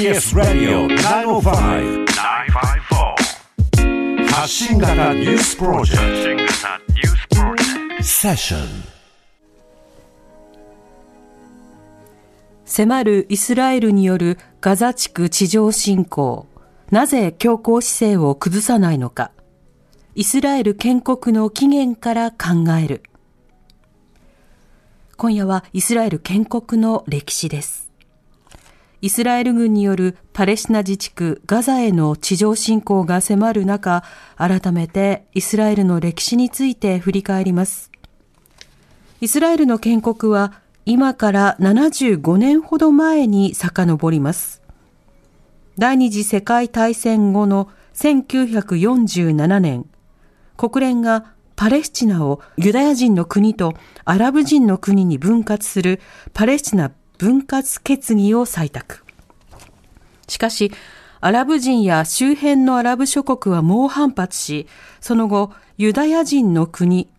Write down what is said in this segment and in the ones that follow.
TBS ラディオ905-954発信型ニュースプロジェクトセッション迫るイスラエルによるガザ地区地上侵攻。なぜ強硬姿勢を崩さないのか。イスラエル建国の起源から考える。今夜はイスラエル建国の歴史です。イスラエル軍によるパレスチナ自治区ガザへの地上侵攻が迫る中、改めてイスラエルの歴史について振り返ります。イスラエルの建国は今から75年ほど前に遡ります。第二次世界大戦後の1947年、国連がパレスチナをユダヤ人の国とアラブ人の国に分割するパレスチナ分割決議を採択。しかし、アラブ人や周辺のアラブ諸国は猛反発し、その後、ユダヤ人の国、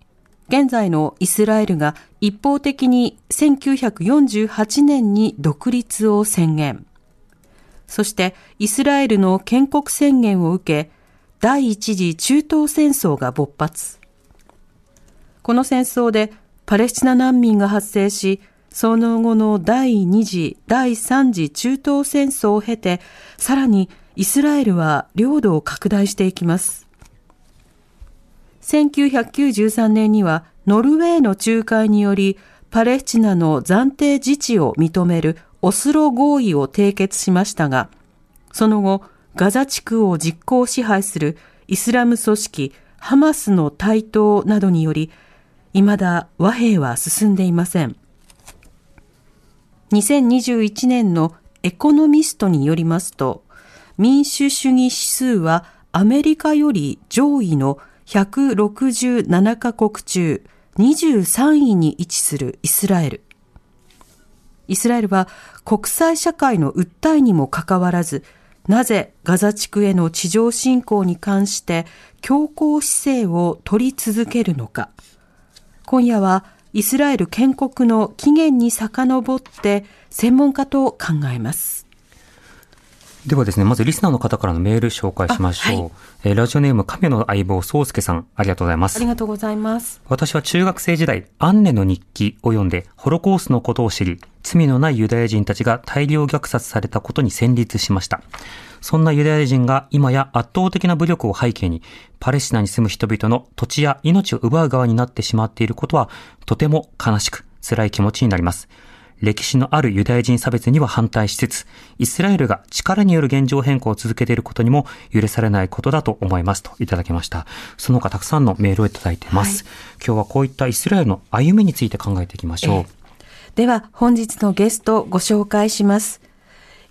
現在のイスラエルが一方的に1948年に独立を宣言。そしてイスラエルの建国宣言を受け、第一次中東戦争が勃発。この戦争でパレスチナ難民が発生し、その後の第二次、第三次中東戦争を経て、さらにイスラエルは領土を拡大していきます。1993年にはノルウェーの仲介によりパレスチナの暫定自治を認めるオスロ合意を締結しましたが、その後、ガザ地区を実効支配するイスラム組織ハマスの台頭などにより、未だ和平は進んでいません。2021年のエコノミストによりますと、民主主義指数はアメリカより上位の167カ国中23位に位置するイスラエル。イスラエルは国際社会の訴えにもかかわらず、なぜガザ地区への地上侵攻に関して強硬姿勢を取り続けるのか。今夜はイスラエル建国の起源に遡って専門家と考えます。ではですね、まずリスナーの方からのメール紹介しましょう。はい、えー、ラジオネーム亀の相棒、宗介さん、ありがとうございます。ありがとうございます。私は中学生時代、アンネの日記を読んで、ホロコースのことを知り、罪のないユダヤ人たちが大量虐殺されたことに戦慄しました。そんなユダヤ人が今や圧倒的な武力を背景に、パレスチナに住む人々の土地や命を奪う側になってしまっていることは、とても悲しく、辛い気持ちになります。歴史のあるユダヤ人差別には反対しつつ、イスラエルが力による現状変更を続けていることにも許されないことだと思いますといただきました。その他たくさんのメールをいただいています。はい、今日はこういったイスラエルの歩みについて考えていきましょう。では本日のゲストご紹介します。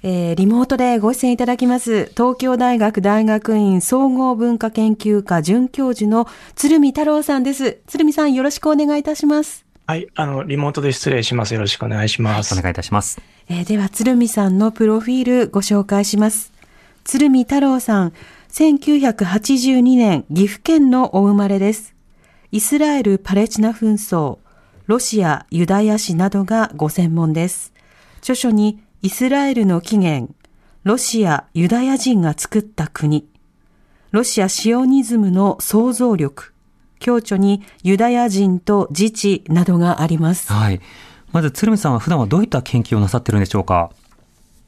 えー、リモートでご出演いただきます、東京大学大学院総合文化研究科准教授の鶴見太郎さんです。鶴見さんよろしくお願いいたします。はい、あの、リモートで失礼します。よろしくお願いします。お願いいたします。えー、では、鶴見さんのプロフィールご紹介します。鶴見太郎さん、1982年、岐阜県のお生まれです。イスラエル・パレチナ紛争、ロシア・ユダヤ史などがご専門です。著書に、イスラエルの起源、ロシア・ユダヤ人が作った国、ロシア・シオニズムの創造力、強著にユダヤ人と自治などがあります。はい。まず、鶴見さんは普段はどういった研究をなさってるんでしょうか？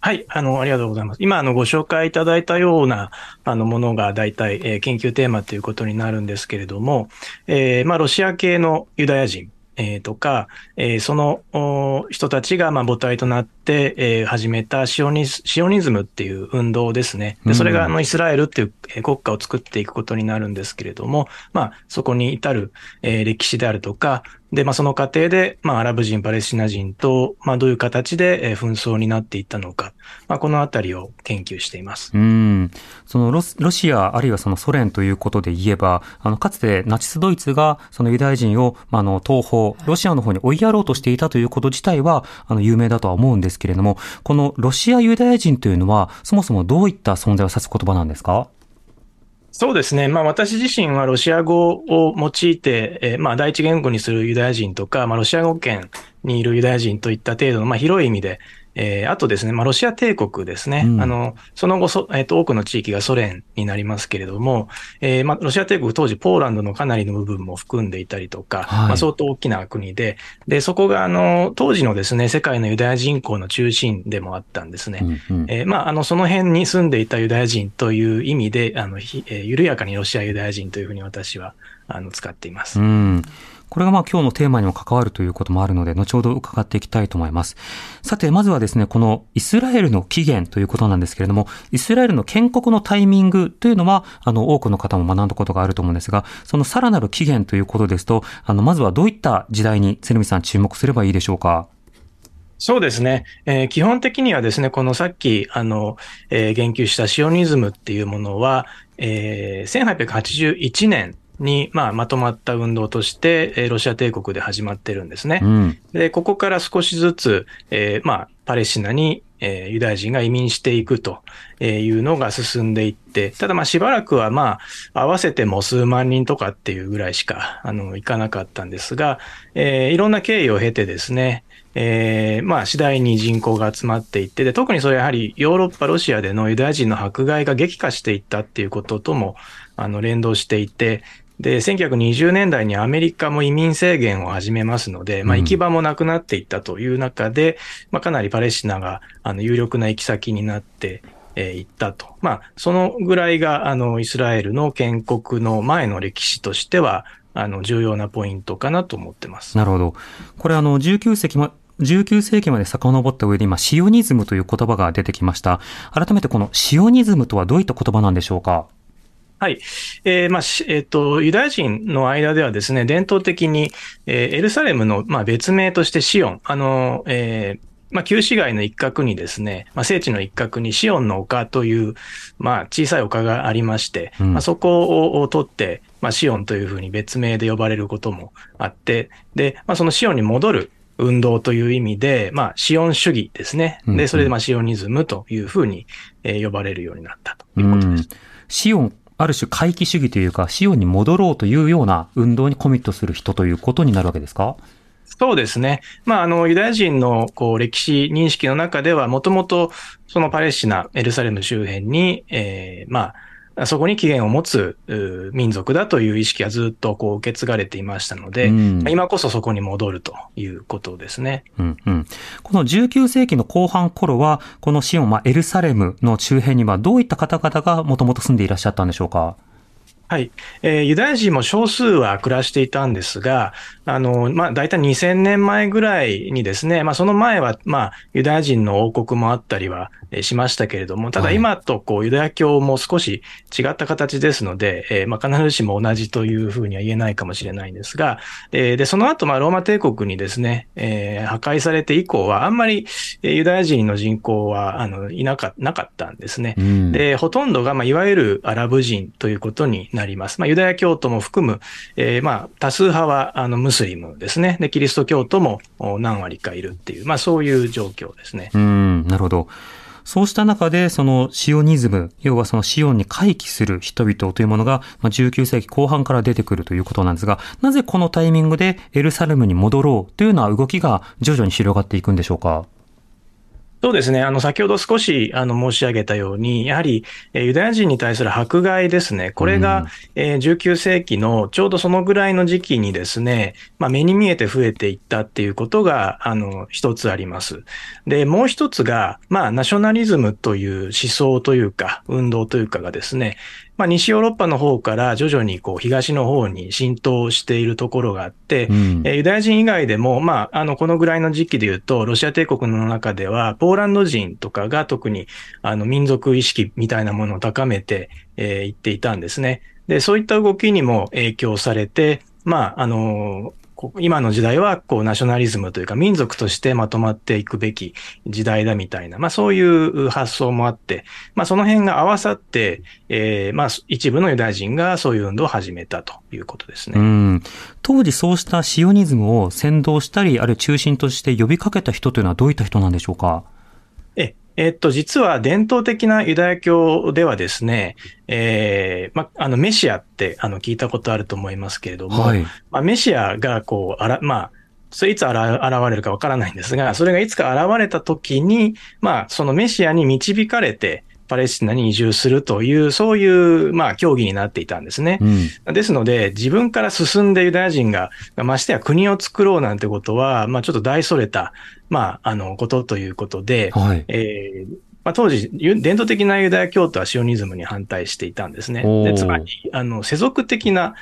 はい、あの、ありがとうございます。今、あの、ご紹介いただいたような、あの、ものが大体、えー、研究テーマということになるんですけれども、えー、まあ、ロシア系のユダヤ人、えー、とか、えー、その人たちがまあ母体となって、えー、始めたシオニシオニズムっていう運動ですね。でそれがあのイスラエルっていう国家を作っていくことになるんですけれども、まあ、そこに至る、えー、歴史であるとか、で、まあ、その過程で、まあ、アラブ人、パレスチナ人と、まあ、どういう形で、紛争になっていったのか、まあ、このあたりを研究しています。うん。そのロロシア、あるいはそのソ連ということで言えば、あの、かつてナチスドイツが、そのユダヤ人を、まあ、あの、東方、ロシアの方に追いやろうとしていたということ自体は、あの、有名だとは思うんですけれども、このロシアユダヤ人というのは、そもそもどういった存在を指す言葉なんですか？そうですね。まあ私自身はロシア語を用いて、えー、まあ第一言語にするユダヤ人とか、まあロシア語圏にいるユダヤ人といった程度の、まあ広い意味で、えー、あとですね、まあ、ロシア帝国ですね。うん、あの、その後そ、えっ、ー、と、多くの地域がソ連になりますけれども、えー、まあ、ロシア帝国当時ポーランドのかなりの部分も含んでいたりとか、はい、まあ、相当大きな国で、で、そこが、あの、当時のですね、世界のユダヤ人口の中心でもあったんですね。うんうん、えー、まあ、あの、その辺に住んでいたユダヤ人という意味で、あの、ひえー、緩やかにロシアユダヤ人というふうに私は、あの、使っています。うんこれがまあ今日のテーマにも関わるということもあるので、後ほど伺っていきたいと思います。さて、まずはですね、このイスラエルの起源ということなんですけれども、イスラエルの建国のタイミングというのは、あの、多くの方も学んだことがあると思うんですが、そのさらなる起源ということですと、あの、まずはどういった時代に、鶴見さん注目すればいいでしょうか？そうですね。えー、基本的にはですね、このさっき、あの、えー、言及したシオニズムっていうものは、えー、1881年に、まあ、まとまった運動として、えー、ロシア帝国で始まってるんですね。うん、で、ここから少しずつ、えー、まあ、パレスチナに、えー、ユダヤ人が移民していくというのが進んでいって、ただまあしばらくはまあ合わせても数万人とかっていうぐらいしかあのいかなかったんですが、えー、いろんな経緯を経てですね、えー、まあ次第に人口が集まっていって、で、特にそれやはりヨーロッパ、ロシアでのユダヤ人の迫害が激化していったっていうこととも、あの、連動していて、で、1920年代にアメリカも移民制限を始めますので、まあ、行き場もなくなっていったという中で、うん、まあ、かなりパレスチナが、あの、有力な行き先になって、えー、行ったと。まあ、そのぐらいが、あの、イスラエルの建国の前の歴史としては、あの、重要なポイントかなと思ってます。なるほど。これ、あの、19世紀ま、19世紀まで遡った上で今、シオニズムという言葉が出てきました。改めてこのシオニズムとはどういった言葉なんでしょうか？はい。えー、まあ、えっ、ー、と、ユダヤ人の間ではですね、伝統的に、えー、エルサレムの、まあ、別名としてシオン、あの、えー、まあ、旧市街の一角にですね、まあ、聖地の一角にシオンの丘という、まあ、小さい丘がありまして、うん、まあ、そこを取って、まあ、シオンというふうに別名で呼ばれることもあって、で、まあ、そのシオンに戻る運動という意味で、まあ、シオン主義ですね。で、それで、まあ、シオニズムというふうに、えー、呼ばれるようになったということです。うん、シオンある種回帰主義というか、資本に戻ろうというような運動にコミットする人ということになるわけですか？そうですね。まあ、あの、ユダヤ人の、こう、歴史認識の中では、もともと、そのパレスチナ、エルサレム周辺に、えー、まあ、そこに起源を持つ民族だという意識がずっとこう受け継がれていましたので、うん、今こそそこに戻るということですね。うんうん、この19世紀の後半頃は、このシオン、まあ、エルサレムの周辺にはどういった方々がもともと住んでいらっしゃったんでしょうか？はい。えー、ユダヤ人も少数は暮らしていたんですが、あの、まあ、大体2000年前ぐらいにですね、まあ、その前は、まあ、ユダヤ人の王国もあったりはしましたけれども、ただ今とこう、ユダヤ教も少し違った形ですので、えー、まあ、必ずしも同じというふうには言えないかもしれないんですが、えー、で、その後、まあ、ローマ帝国にですね、えー、破壊されて以降は、あんまりユダヤ人の人口は、あの、いなかなかったんですね。うん、で、ほとんどが、まあ、いわゆるアラブ人ということになります。まあ、ユダヤ教徒も含む、えー、まあ、多数派は、あの、ムスリムですね。で、キリスト教徒も何割かいるっていう、まあ、そういう状況ですね。うん、なるほど。そうした中で、そのシオニズム、要はそのシオンに回帰する人々というものが、ま、19世紀後半から出てくるということなんですが、なぜこのタイミングでエルサレムに戻ろうというような動きが徐々に広がっていくんでしょうか？そうですね。あの、先ほど少し、あの、申し上げたように、やはり、えユダヤ人に対する迫害ですね。これが、え19世紀のちょうどそのぐらいの時期にですね、まあ、目に見えて増えていったっていうことが、あの、一つあります。で、もう一つが、まあ、ナショナリズムという思想というか、運動というかがですね、まあ、西ヨーロッパの方から徐々にこう東の方に浸透しているところがあって、うん、ユダヤ人以外でも、まあ、あの、このぐらいの時期で言うと、ロシア帝国の中では、ポーポーランド人とかが特に、あの、民族意識みたいなものを高めて、えー、言っていたんですね。で、そういった動きにも影響されて、まあ、あの、今の時代は、こう、ナショナリズムというか、民族としてまとまっていくべき時代だみたいな、まあそういう発想もあって、まあその辺が合わさって、えー、まあ一部のユダヤ人がそういう運動を始めたということですね。うん。当時そうしたシオニズムを先導したり、あるいは中心として呼びかけた人というのはどういった人なんでしょうか？えっと、実は伝統的なユダヤ教ではですね、えー、ま、あの、メシアって、あの、聞いたことあると思いますけれども、はい、まあ、メシアが、こう、あら、まあ、それいつ現れるかわからないんですが、それがいつか現れた時に、まあ、そのメシアに導かれて、パレスチナに移住するという、そういう、まあ、競技になっていたんですね。うん、ですので、自分から進んでユダヤ人が、ましてや国を作ろうなんてことは、まあ、ちょっと大それた、まあ、あの、ことということで、はい、えーまあ、当時、伝統的なユダヤ教徒はシオニズムに反対していたんですね。でつまり、あの、世俗的な、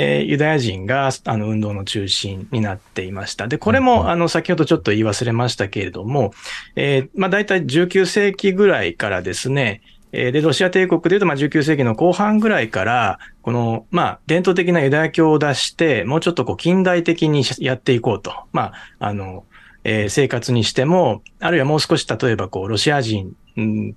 えー、ユダヤ人が、あの、運動の中心になっていました。で、これも、あの、先ほどちょっと言い忘れましたけれども、えー、まあ、大体19世紀ぐらいからですね、えー、で、ロシア帝国でいうと、まあ、19世紀の後半ぐらいから、この、まあ、伝統的なユダヤ教を出して、もうちょっとこう、近代的にやっていこうと。まあ、あの、えー、生活にしても、あるいはもう少し例えばこう、ロシア人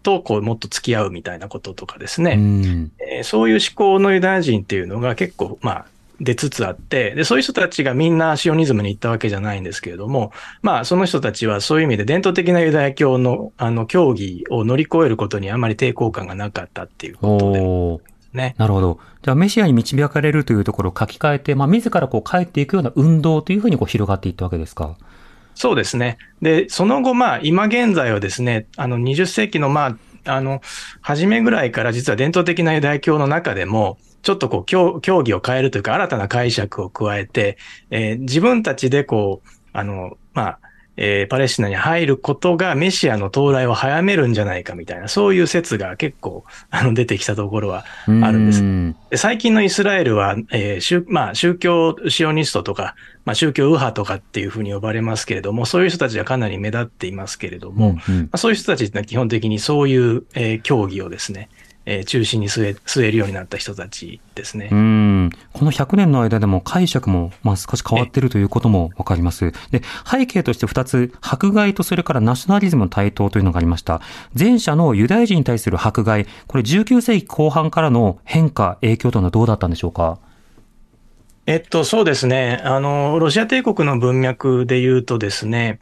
とこう、もっと付き合うみたいなこととかですね、うんえー、そういう思考のユダヤ人っていうのが結構、まあ、出つつあって、で、そういう人たちがみんなシオニズムに行ったわけじゃないんですけれども、まあ、その人たちはそういう意味で伝統的なユダヤ教の、あの、教義を乗り越えることにあまり抵抗感がなかったっていうことで。ね。なるほど。じゃあ、メシアに導かれるというところを書き換えて、まあ、自らこう帰っていくような運動というふうにこう広がっていったわけですか？そうですね。で、その後、まあ、今現在はですね、あの、20世紀の、まあ、あの、初めぐらいから実は伝統的なユダヤ教の中でも、ちょっとこう、競技を変えるというか、新たな解釈を加えて、えー、自分たちでこう、あの、まあ、えー、パレスチナに入ることがメシアの到来を早めるんじゃないかみたいな、そういう説が結構 あの出てきたところはあるんです。で最近のイスラエルは、えー宗まあ、宗教シオニストとか、まあ、宗教右派とかっていうふうに呼ばれますけれども、そういう人たちはかなり目立っていますけれども、うんうん、まあ、そういう人たちって基本的にそういう、えー、教義をですね、えー、中心に据え据えるようになった人たちですね。うんこの100年の間でも解釈も、まあ、少し変わっているということもわかります。で、背景として2つ、迫害とそれからナショナリズムの台頭というのがありました。前者のユダヤ人に対する迫害、これ19世紀後半からの変化、影響というのはどうだったんでしょうか？えっと、そうですね。あの、ロシア帝国の文脈で言うとですね、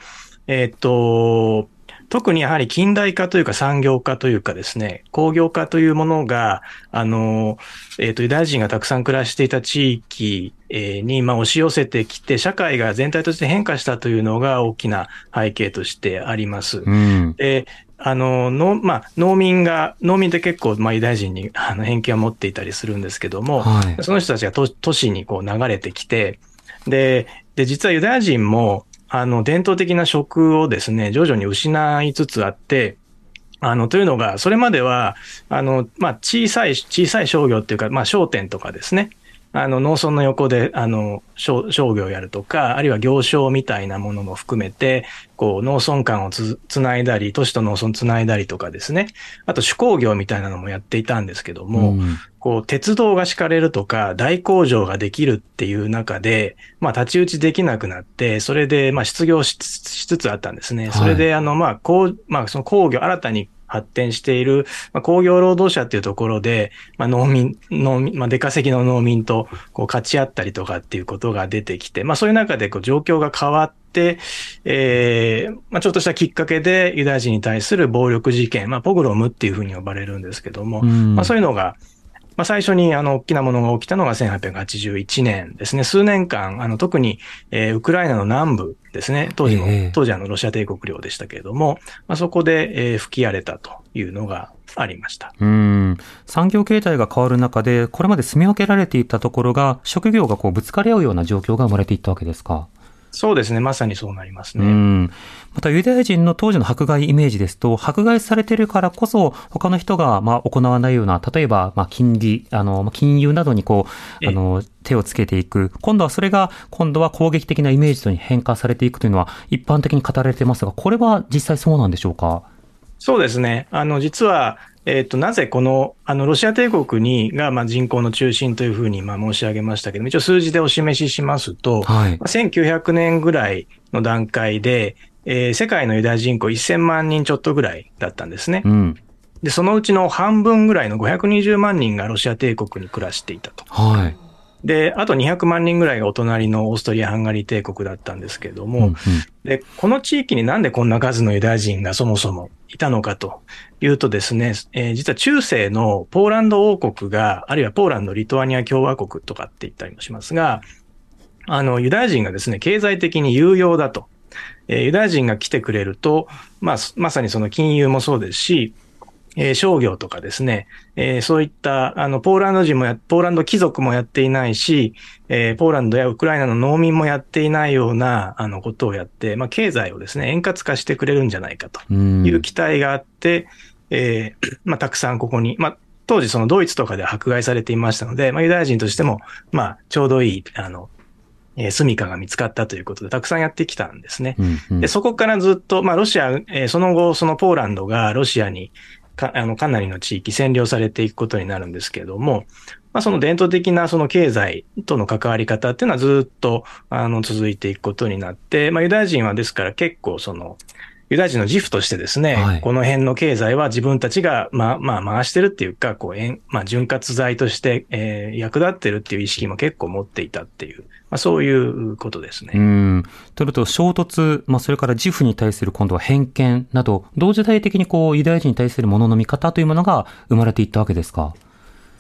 えっと、特にやはり近代化というか産業化というかですね、工業化というものが、あの、えっ、ー、と、ユダヤ人がたくさん暮らしていた地域に、まあ、押し寄せてきて、社会が全体として変化したというのが大きな背景としてあります。うん、で、あの、の、まあ、農民が、農民って結構、まあ、ユダヤ人に あの偏見を持っていたりするんですけども、はい、その人たちが都都市にこう流れてきて、で、で、実はユダヤ人も、あの、伝統的な食をですね、徐々に失いつつあって、あの、というのが、それまでは、あの、まあ、小さい、小さい商業っていうか、まあ、商店とかですね、あの、農村の横で、あの、商商業をやるとか、あるいは行商みたいなものも含めて、こう、農村間をつ、つないだり、都市と農村つないだりとかですね。あと、手工業みたいなのもやっていたんですけども、うん、こう、鉄道が敷かれるとか、大工場ができるっていう中で、まあ、太刀打ちできなくなって、それで、まあ、失業しつつあったんですね。それで、あの、まあ、こう、まあ、その工業、新たに発展している、まあ、工業労働者っていうところで、まあ、農民、農民、まあ、出稼ぎの農民とこう勝ち合ったりとかっていうことが出てきて、まあ、そういう中でこう状況が変わって、ええー、まあ、ちょっとしたきっかけでユダヤ人に対する暴力事件、まあ、ポグロムっていうふうに呼ばれるんですけども、まあ、そういうのが、まあ、最初にあの大きなものが起きたのが1881年ですね。数年間、あの特に、えー、ウクライナの南部ですね。当時の、えー、当時あのロシア帝国領でしたけれども、まあ、そこで、えー、吹き荒れたというのがありました。うん。産業形態が変わる中で、これまで住み分けられていたところが、職業がこうぶつかり合うような状況が生まれていったわけですか？そうですね。まさにそうなりますね。またユダヤ人の当時の迫害イメージですと、迫害されているからこそ、他の人がまあ行わないような、例えばまあ金利、あの、金融などにこう、あの、手をつけていく。今度はそれが、今度は攻撃的なイメージとに変化されていくというのは、一般的に語られていますが、これは実際そうなんでしょうか？そうですね。あの、実は、えっ、ー、と、なぜこの、あの、ロシア帝国に、が、まあ、人口の中心というふうに、まあ、申し上げましたけども、一応数字でお示ししますと、はい、1900年ぐらいの段階で、えー、世界のユダヤ人口1000万人ちょっとぐらいだったんですね。うん、で、そのうちの半分ぐらいの520万人がロシア帝国に暮らしていたと。はい。で、あと200万人ぐらいがお隣のオーストリア・ハンガリー帝国だったんですけれども、うんうん、で、この地域になんでこんな数のユダヤ人がそもそもいたのかというとですね、えー、実は中世のポーランド王国が、あるいはポーランド、リトアニア共和国とかって言ったりもしますが、あの、ユダヤ人がですね、経済的に有用だと。えーユダヤ人が来てくれると、まあ、まさにその金融もそうですし、えー商業とかですね、えーそういった、あの、ポーランド人もや、ポーランド貴族もやっていないし、えーポーランドやウクライナの農民もやっていないような、あの、ことをやって、まあ、経済をですね、円滑化してくれるんじゃないかとうんいう期待があって、えーまあ、たくさんここに、まあ、当時そのドイツとかで迫害されていましたので、まあ、ユダヤ人としても、まあ、ちょうどいい、あの、えー住処が見つかったということで、たくさんやってきたんですね。うんうんで、そこからずっと、まあ、ロシア、えーその後、そのポーランドがロシアにか、あの、かなりの地域占領されていくことになるんですけれども、まあ、その伝統的なその経済との関わり方っていうのはずっと、あの、続いていくことになって、まあ、ユダヤ人はですから結構その、ユダヤ人の自負としてですね、はい。この辺の経済は自分たちが、まあ、まあ、回してるっていうか、こう、まあ、潤滑剤として、えー役立ってるっていう意識も結構持っていたっていう、まあ、そういうことですね。うん。とると、衝突、まあ、それから自負に対する今度は偏見など、同時代的にこう、ユダヤ人に対するものの見方というものが生まれていったわけですか？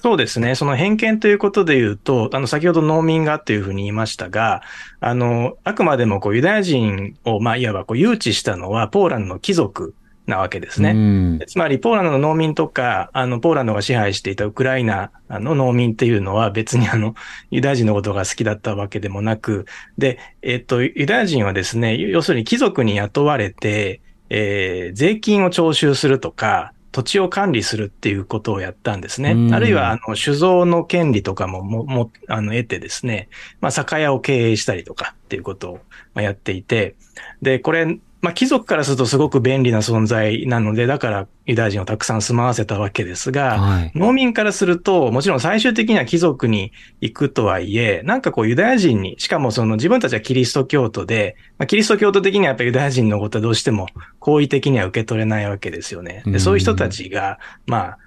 そうですね。その偏見ということで言うと、あの、先ほど農民がというふうに言いましたが、あの、あくまでもこう、ユダヤ人を、まあ、いわばこう、誘致したのは、ポーランドの貴族なわけですね。うん。つまり、ポーランドの農民とか、あの、ポーランドが支配していたウクライナの農民っていうのは別にあの、ユダヤ人のことが好きだったわけでもなく、で、えっと、ユダヤ人はですね、要するに貴族に雇われて、えー税金を徴収するとか、土地を管理するっていうことをやったんですねうん。あるいは、あの、酒造の権利とかも、も、も、あの、得てですね、まあ、酒屋を経営したりとかっていうことをまあやっていて、で、これ、まあ、貴族からするとすごく便利な存在なので、だからユダヤ人をたくさん住まわせたわけですが、はい。農民からすると、もちろん最終的には貴族に行くとはいえ、なんかこうユダヤ人に、しかもその自分たちはキリスト教徒で、まあ、キリスト教徒的にはやっぱりユダヤ人のことはどうしても好意的には受け取れないわけですよね。うんでそういう人たちが、まあ、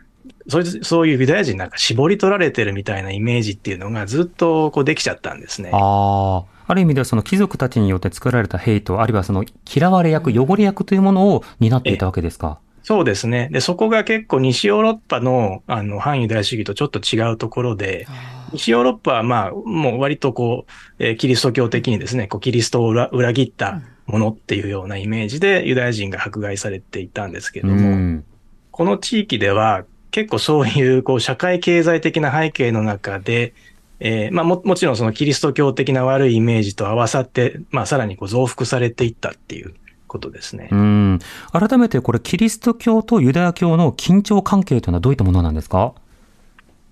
そういうそういうユダヤ人なんか絞り取られてるみたいなイメージっていうのがずっとこうできちゃったんですね。ああ。ある意味ではその貴族たちによって作られたヘイト、あるいはその嫌われ役、汚れ役というものを担っていたわけですか？そうですね。で、そこが結構西ヨーロッパの、あの、反ユダヤ主義とちょっと違うところで、西ヨーロッパはまあ、もう割とこう、えーキリスト教的にですね、こう、キリストを裏裏切ったものっていうようなイメージでユダヤ人が迫害されていたんですけれども、うん。この地域では結構そういうこう社会経済的な背景の中で、えーまあももちろんそのキリスト教的な悪いイメージと合わさって、まあさらにこう増幅されていったっていうことですね。うん。改めてこれ、キリスト教とユダヤ教の緊張関係というのはどういったものなんですか？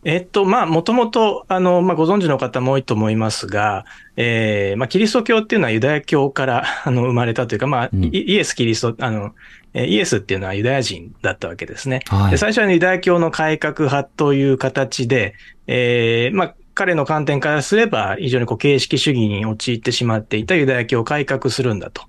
えっと、まあ、もともと、あの、まあ、ご存知の方も多いと思いますが、えーまあ、キリスト教っていうのはユダヤ教から、あの、生まれたというか、まあ、うんイイエス・キリスト、あの、えーイエスっていうのはユダヤ人だったわけですね。はいで最初はユダヤ教の改革派という形で、えーまあ、彼の観点からすれば、非常にこう形式主義に陥ってしまっていたユダヤ教を改革するんだと。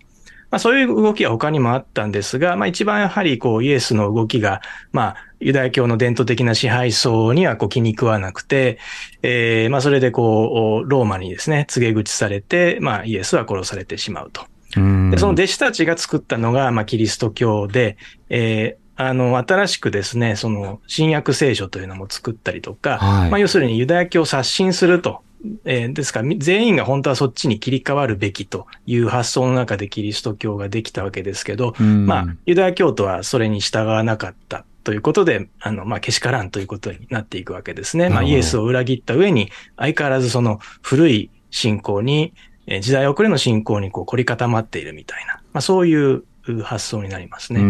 まあ、そういう動きは他にもあったんですが、まあ、一番やはりこうイエスの動きが、まあ、ユダヤ教の伝統的な支配層にはこう気に食わなくて、えーまあ、それでこう、ローマにですね、告げ口されて、まあ、イエスは殺されてしまうと。うんで、その弟子たちが作ったのが、まあ、キリスト教で、えーあの、新しくですね、その、新約聖書というのも作ったりとか、はいまあ、要するにユダヤ教を刷新すると。えーですから、み全員が本当はそっちに切り替わるべきという発想の中でキリスト教ができたわけですけど、うんまあ、ユダヤ教徒はそれに従わなかったということで、あの、まあ、けしからんということになっていくわけですね。まあ、イエスを裏切った上に、相変わらずその古い信仰に、えー時代遅れの信仰にこう凝り固まっているみたいな、まあ、そういうう発想になりますね。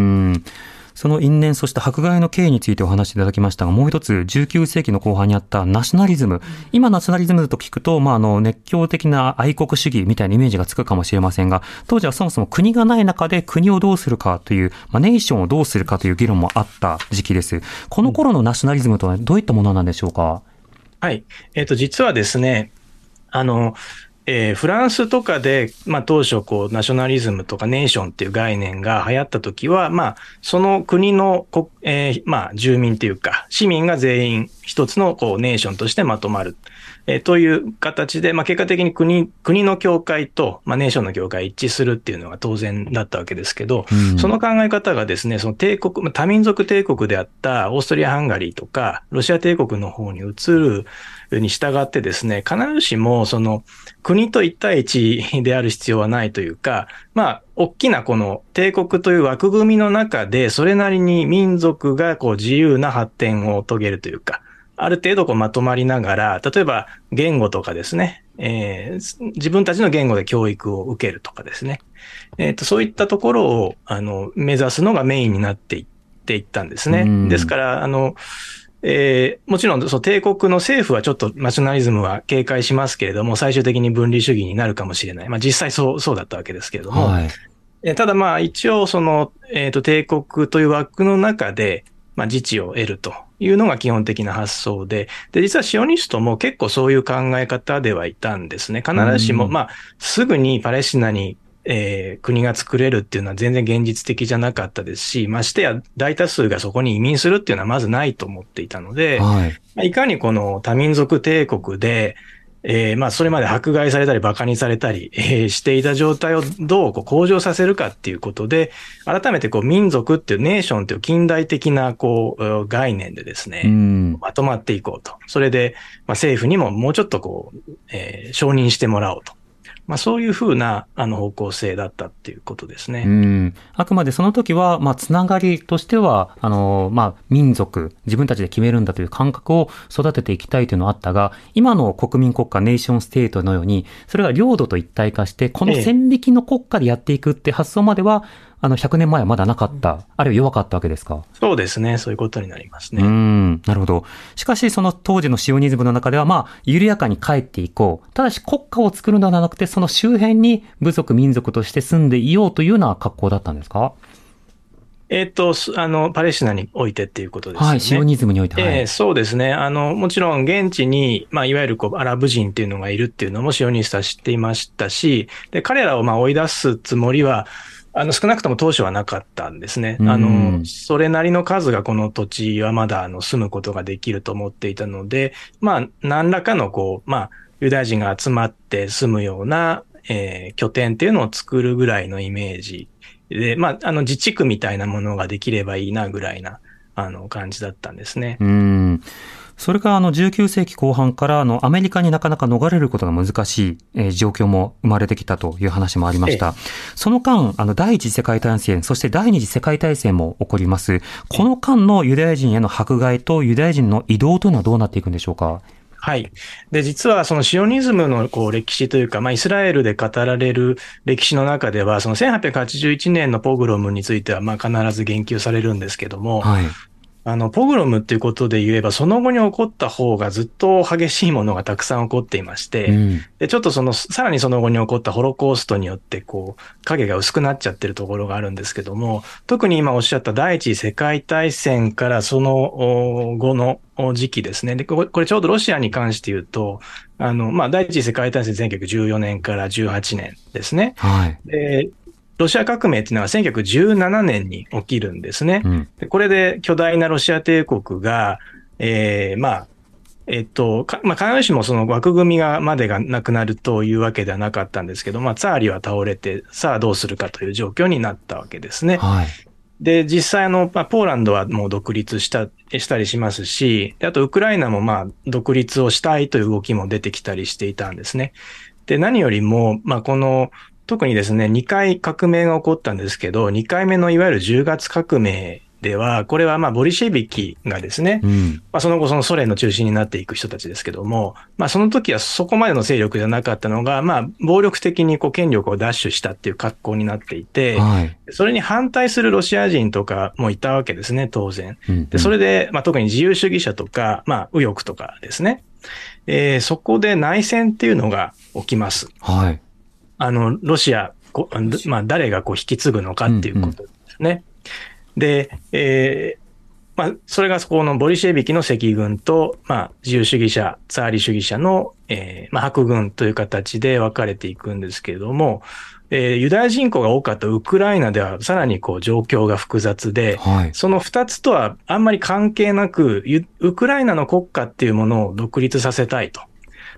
うんその因縁、そして迫害の経緯についてお話しいただきましたが、もう一つ、19世紀の後半にあったナショナリズム。今、ナショナリズムと聞くと、まあ、あの、熱狂的な愛国主義みたいなイメージがつくかもしれませんが、当時はそもそも国がない中で国をどうするかという、まあ、ネーションをどうするかという議論もあった時期です。この頃のナショナリズムとはどういったものなんでしょうか？はい。えっ、と、実はですね、あの、えーフランスとかで、まあ当初こう、ナショナリズムとかネーションっていう概念が流行った時は、まあ、その国のこ、えーまあ住民っていうか、市民が全員一つのこう、ネーションとしてまとまる。えーという形で、まあ、結果的に国、国の境界と、まあ、ネーションの境界一致するっていうのが当然だったわけですけど、うんその考え方がですね、その帝国、まあ多民族帝国であったオーストリア・ハンガリーとか、ロシア帝国の方に移るに従ってですね、必ずしもその国と一対一である必要はないというか、まあ、大きなこの帝国という枠組みの中で、それなりに民族がこう自由な発展を遂げるというか、ある程度こうまとまりながら、例えば言語とかですね、えー自分たちの言語で教育を受けるとかですね。えっ、と、そういったところを、あの、目指すのがメインになっていっていったんですねうん。ですから、あの、えーもちろん、そう、帝国の政府はちょっとナショナリズムは警戒しますけれども、最終的に分離主義になるかもしれない。まあ実際そう、そうだったわけですけれども、はい。えーただまあ一応その、えっ、と、帝国という枠の中で、まあ自治を得るというのが基本的な発想で、で、実はシオニストも結構そういう考え方ではいたんですね。必ずしも、うんまあ、すぐにパレスチナに、えー国が作れるっていうのは全然現実的じゃなかったですし、ましてや大多数がそこに移民するっていうのはまずないと思っていたので、はい。まあいかにこの多民族帝国で、えーまあ、それまで迫害されたり馬鹿にされたり、えーしていた状態をどうこう向上させるかっていうことで、改めてこう民族っていうネーションっていう近代的なこうえー概念でですね、うん。まとまっていこうと。それで、まあ、政府にももうちょっとこう、えー承認してもらおうと。まあ、そういうふうなあの方向性だったっていうことですね。うん。あくまでその時は、まあ、つながりとしては、あの、まあ、民族、自分たちで決めるんだという感覚を育てていきたいというのはあったが、今の国民国家、ネーションステートのように、それが領土と一体化して、この線引きの国家でやっていくって発想までは、あの、100年前はまだなかった、あるいは弱かったわけですか？そうですね。そういうことになりますうね。ん、なるほど。しかし、その当時のシオニズムの中では、まあ、緩やかに帰っていこう。ただし、国家を作るのではなくて、その周辺に部族、民族として住んでいようというような格好だったんですか？えっ、と、すあの、パレスチナにおいてっていうことですよね。はい、シオニズムにおいて。はい。ええそうですね。あの、もちろん現地に、まあ、いわゆるこう、アラブ人っていうのがいるっていうのもシオニストは知っていましたし、で、彼らをまあ追い出すつもりは、あの、少なくとも当初はなかったんですね。あうんの、それなりの数がこの土地はまだ、あの、住むことができると思っていたので、まあ、何らかのこう、まあ、ユダヤ人が集まって住むような、えー拠点っていうのを作るぐらいのイメージで、まあ、あの、自治区みたいなものができればいいなぐらいな、あの、感じだったんですね。うん。それがあの19世紀後半からあのアメリカになかなか逃れることが難しい、えー状況も生まれてきたという話もありました。その間、あの第一次世界大戦、そして第二次世界大戦も起こります。この間のユダヤ人への迫害とユダヤ人の移動というのはどうなっていくんでしょうか？はい。で、実はそのシオニズムのこう歴史というか、まあイスラエルで語られる歴史の中では、その1881年のポグロムについては、まあ必ず言及されるんですけども、はい。あの、ポグロムっていうことで言えば、その後に起こった方がずっと激しいものがたくさん起こっていまして、うん。で、ちょっとその、さらにその後に起こったホロコーストによって、こう、影が薄くなっちゃってるところがあるんですけども、特に今おっしゃった第一次世界大戦からそのお後のお時期ですね。で、これちょうどロシアに関して言うと、あの、まあ、第一次世界大戦1914年から18年ですね。はい。で、ロシア革命っていうのは1917年に起きるんですねう。ん。でこれで巨大なロシア帝国が、ええまあ、えっと、かまあ、必ずしもその枠組みが、までがなくなるというわけではなかったんですけど、まあ、ツァーリは倒れて、さあどうするかという状況になったわけですね。はい。で、実際あの、まあ、ポーランドはもう独立した、したりしますし、であとウクライナもまあ、独立をしたいという動きも出てきたりしていたんですね。で、何よりも、まあ、この、特にですね、2回革命が起こったんですけど、2回目のいわゆる10月革命では、これはまあ、ボリシェビキがですね、うん。まあ、その後そのソ連の中心になっていく人たちですけども、まあ、その時はそこまでの勢力じゃなかったのが、まあ、暴力的にこう権力を奪取したっていう格好になっていて、はい。それに反対するロシア人とかもいたわけですね、当然。うんで、それで、まあ、特に自由主義者とか、まあ、右翼とかですね。えーそこで内戦っていうのが起きます。はい。あの、ロシア、こまあ、誰がこう引き継ぐのかっていうことですね。で、えーまあ、それがそこのボリシェビキの赤軍と、まあ、自由主義者、ツァーリ主義者の、えーまあ、白軍という形で分かれていくんですけれども、えーユダヤ人口が多かったウクライナではさらにこう状況が複雑で、はい。その二つとはあんまり関係なく、ゆウクライナの国家っていうものを独立させたいと。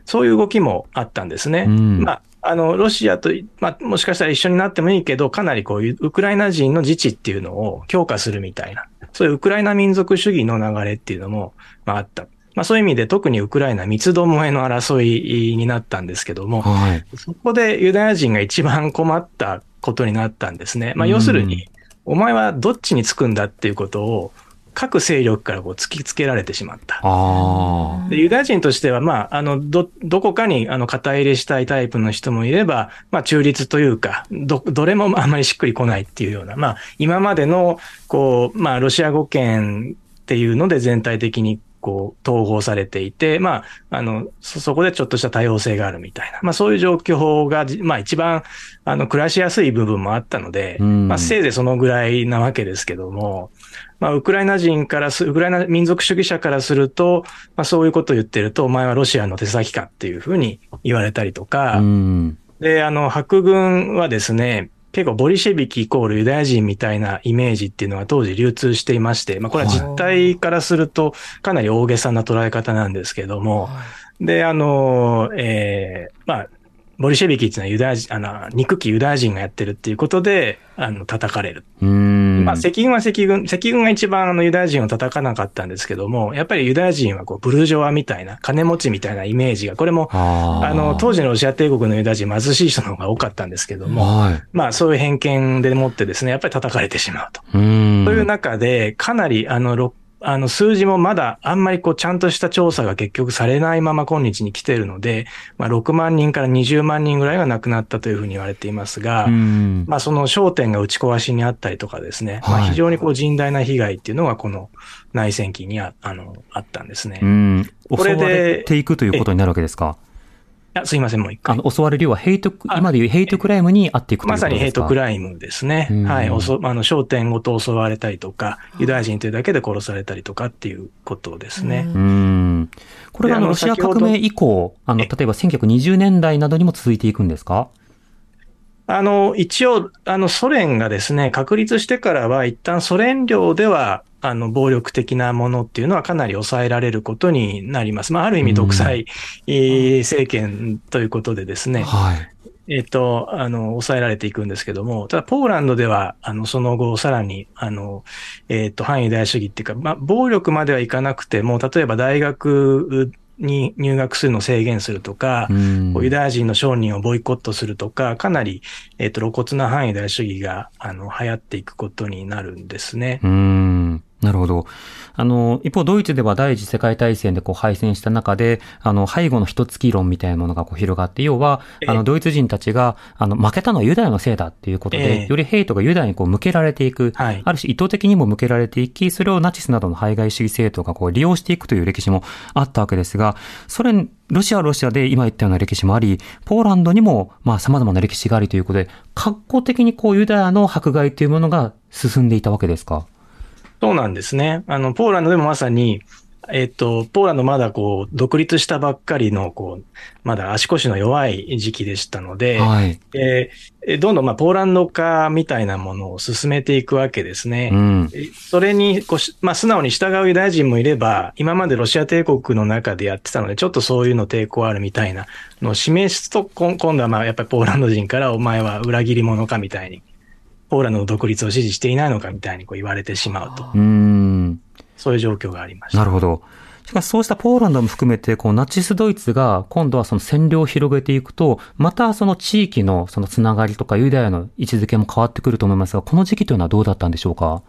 そういう動きもあったんですね。うんまあ、あの、ロシアと、まあ、もしかしたら一緒になってもいいけど、かなりこういうウクライナ人の自治っていうのを強化するみたいな、そういうウクライナ民族主義の流れっていうのも、まあ、あった。まあ、そういう意味で特にウクライナ三つどもえの争いになったんですけども、はい。そこでユダヤ人が一番困ったことになったんですね。まあ、要するに、お前はどっちにつくんだっていうことを、各勢力からこう突きつけられてしまった。あでユダヤ人としては、まあ、あの、ど、どこかに、あの、肩入れしたいタイプの人もいれば、まあ、中立というか、ど、どれもあんまりしっくりこないっていうような、まあ、今までの、こう、まあ、ロシア語圏っていうので全体的に、こう、統合されていて、まあ、あの、そ、そこでちょっとした多様性があるみたいな、まあ、そういう状況がじ、まあ、一番、あの、暮らしやすい部分もあったので、うんまあ、せいぜいそのぐらいなわけですけども、まあ、ウクライナ人からす、ウクライナ民族主義者からすると、まあ、そういうことを言ってると、お前はロシアの手先かっていうふうに言われたりとあ。か、うん。で、あの、白軍はですね、結構ボリシェビキイコールユダヤ人みたいなイメージっていうのが当時流通していまして、まあこれは実態からするとかなり大げさな捉え方なんですけども、で、あの、えーまあ、ボリシェビキっていうのはユダヤ人、あの、憎きユダヤ人がやってるっていうことで、あの、叩かれる。うん。まあ、赤軍は赤軍、赤軍が一番あのユダヤ人を叩かなかったんですけども、やっぱりユダヤ人はこうブルジョワみたいな、金持ちみたいなイメージが、これも、あの、当時のロシア帝国のユダヤ人貧しい人の方が多かったんですけども、はい。まあそういう偏見でもってですね、やっぱり叩かれてしまうと。うん。という中で、かなりあの、ろあの、数字もまだあんまりこう、ちゃんとした調査が結局されないまま今日に来ているので、まあ6万人から20万人ぐらいが亡くなったというふうに言われていますが、うん。まあその商店が打ち壊しにあったりとかですね、まあはい非常にこう甚大な被害っていうのがこの内戦期にああのあったんですね。いうん。襲これでわれていくということになるわけですか？やすいません、もう一回。あの、襲われる量はヘイト、あ今でいうヘイトクライムにあっていくとまさにヘイトクライムですねうん。はい。おそあの、商店ごと襲われたりとか、ユダヤ人というだけで殺されたりとかっていうことですね。うん。これがあのロシア革命以降、あの、え例えば1920年代などにも続いていくんですか？あの、一応、あの、ソ連がですね、確立してからは、一旦ソ連領では、あの、暴力的なものっていうのはかなり抑えられることになります。まあ、ある意味独裁、えー政権ということでですね、はい。えっ、と、あの、抑えられていくんですけども、ただ、ポーランドでは、あの、その後、さらに、あの、えっ、と、反ユダヤ主義っていうか、まあ、暴力まではいかなくても、例えば大学に入学するのを制限するとか、ユダヤ人の商人をボイコットするとか、かなり、えっ、と、露骨な反ユダヤ主義が、あの、流行っていくことになるんですね。うーん。なるほど。あの、一方、ドイツでは第一次世界大戦でこう敗戦した中で、あの、背後の一月論みたいなものがこう広がって、要は、ええ。あの、ドイツ人たちが、あの、負けたのはユダヤのせいだっていうことで、ええ。よりヘイトがユダヤにこう向けられていく、はい。ある種意図的にも向けられていき、それをナチスなどの排外主義政党がこう利用していくという歴史もあったわけですが、ソ連、ロシアはロシアで今言ったような歴史もあり、ポーランドにも、まあ様々な歴史がありということで、格好的にこうユダヤの迫害というものが進んでいたわけですか？そうなんですね。あの、ポーランドでもまさに、えっと、ポーランドまだこう、独立したばっかりの、こう、まだ足腰の弱い時期でしたので、はい。えーどんどんまあ、ポーランド化みたいなものを進めていくわけですね。うん。えそれにこうし、まあ、素直に従うユダヤ人もいれば、今までロシア帝国の中でやってたので、ちょっとそういうの抵抗あるみたいなのを示すと、今度はまあ、やっぱりポーランド人からお前は裏切り者かみたいに、ポーランドの独立を支持していないのかみたいにこう言われてしまうと。うーん。そういう状況がありました。なるほど。しかしそうしたポーランドも含めて、こうナチスドイツが今度はその占領を広げていくと、またその地域のそのつながりとかユダヤの位置づけも変わってくると思いますが、この時期というのはどうだったんでしょうか？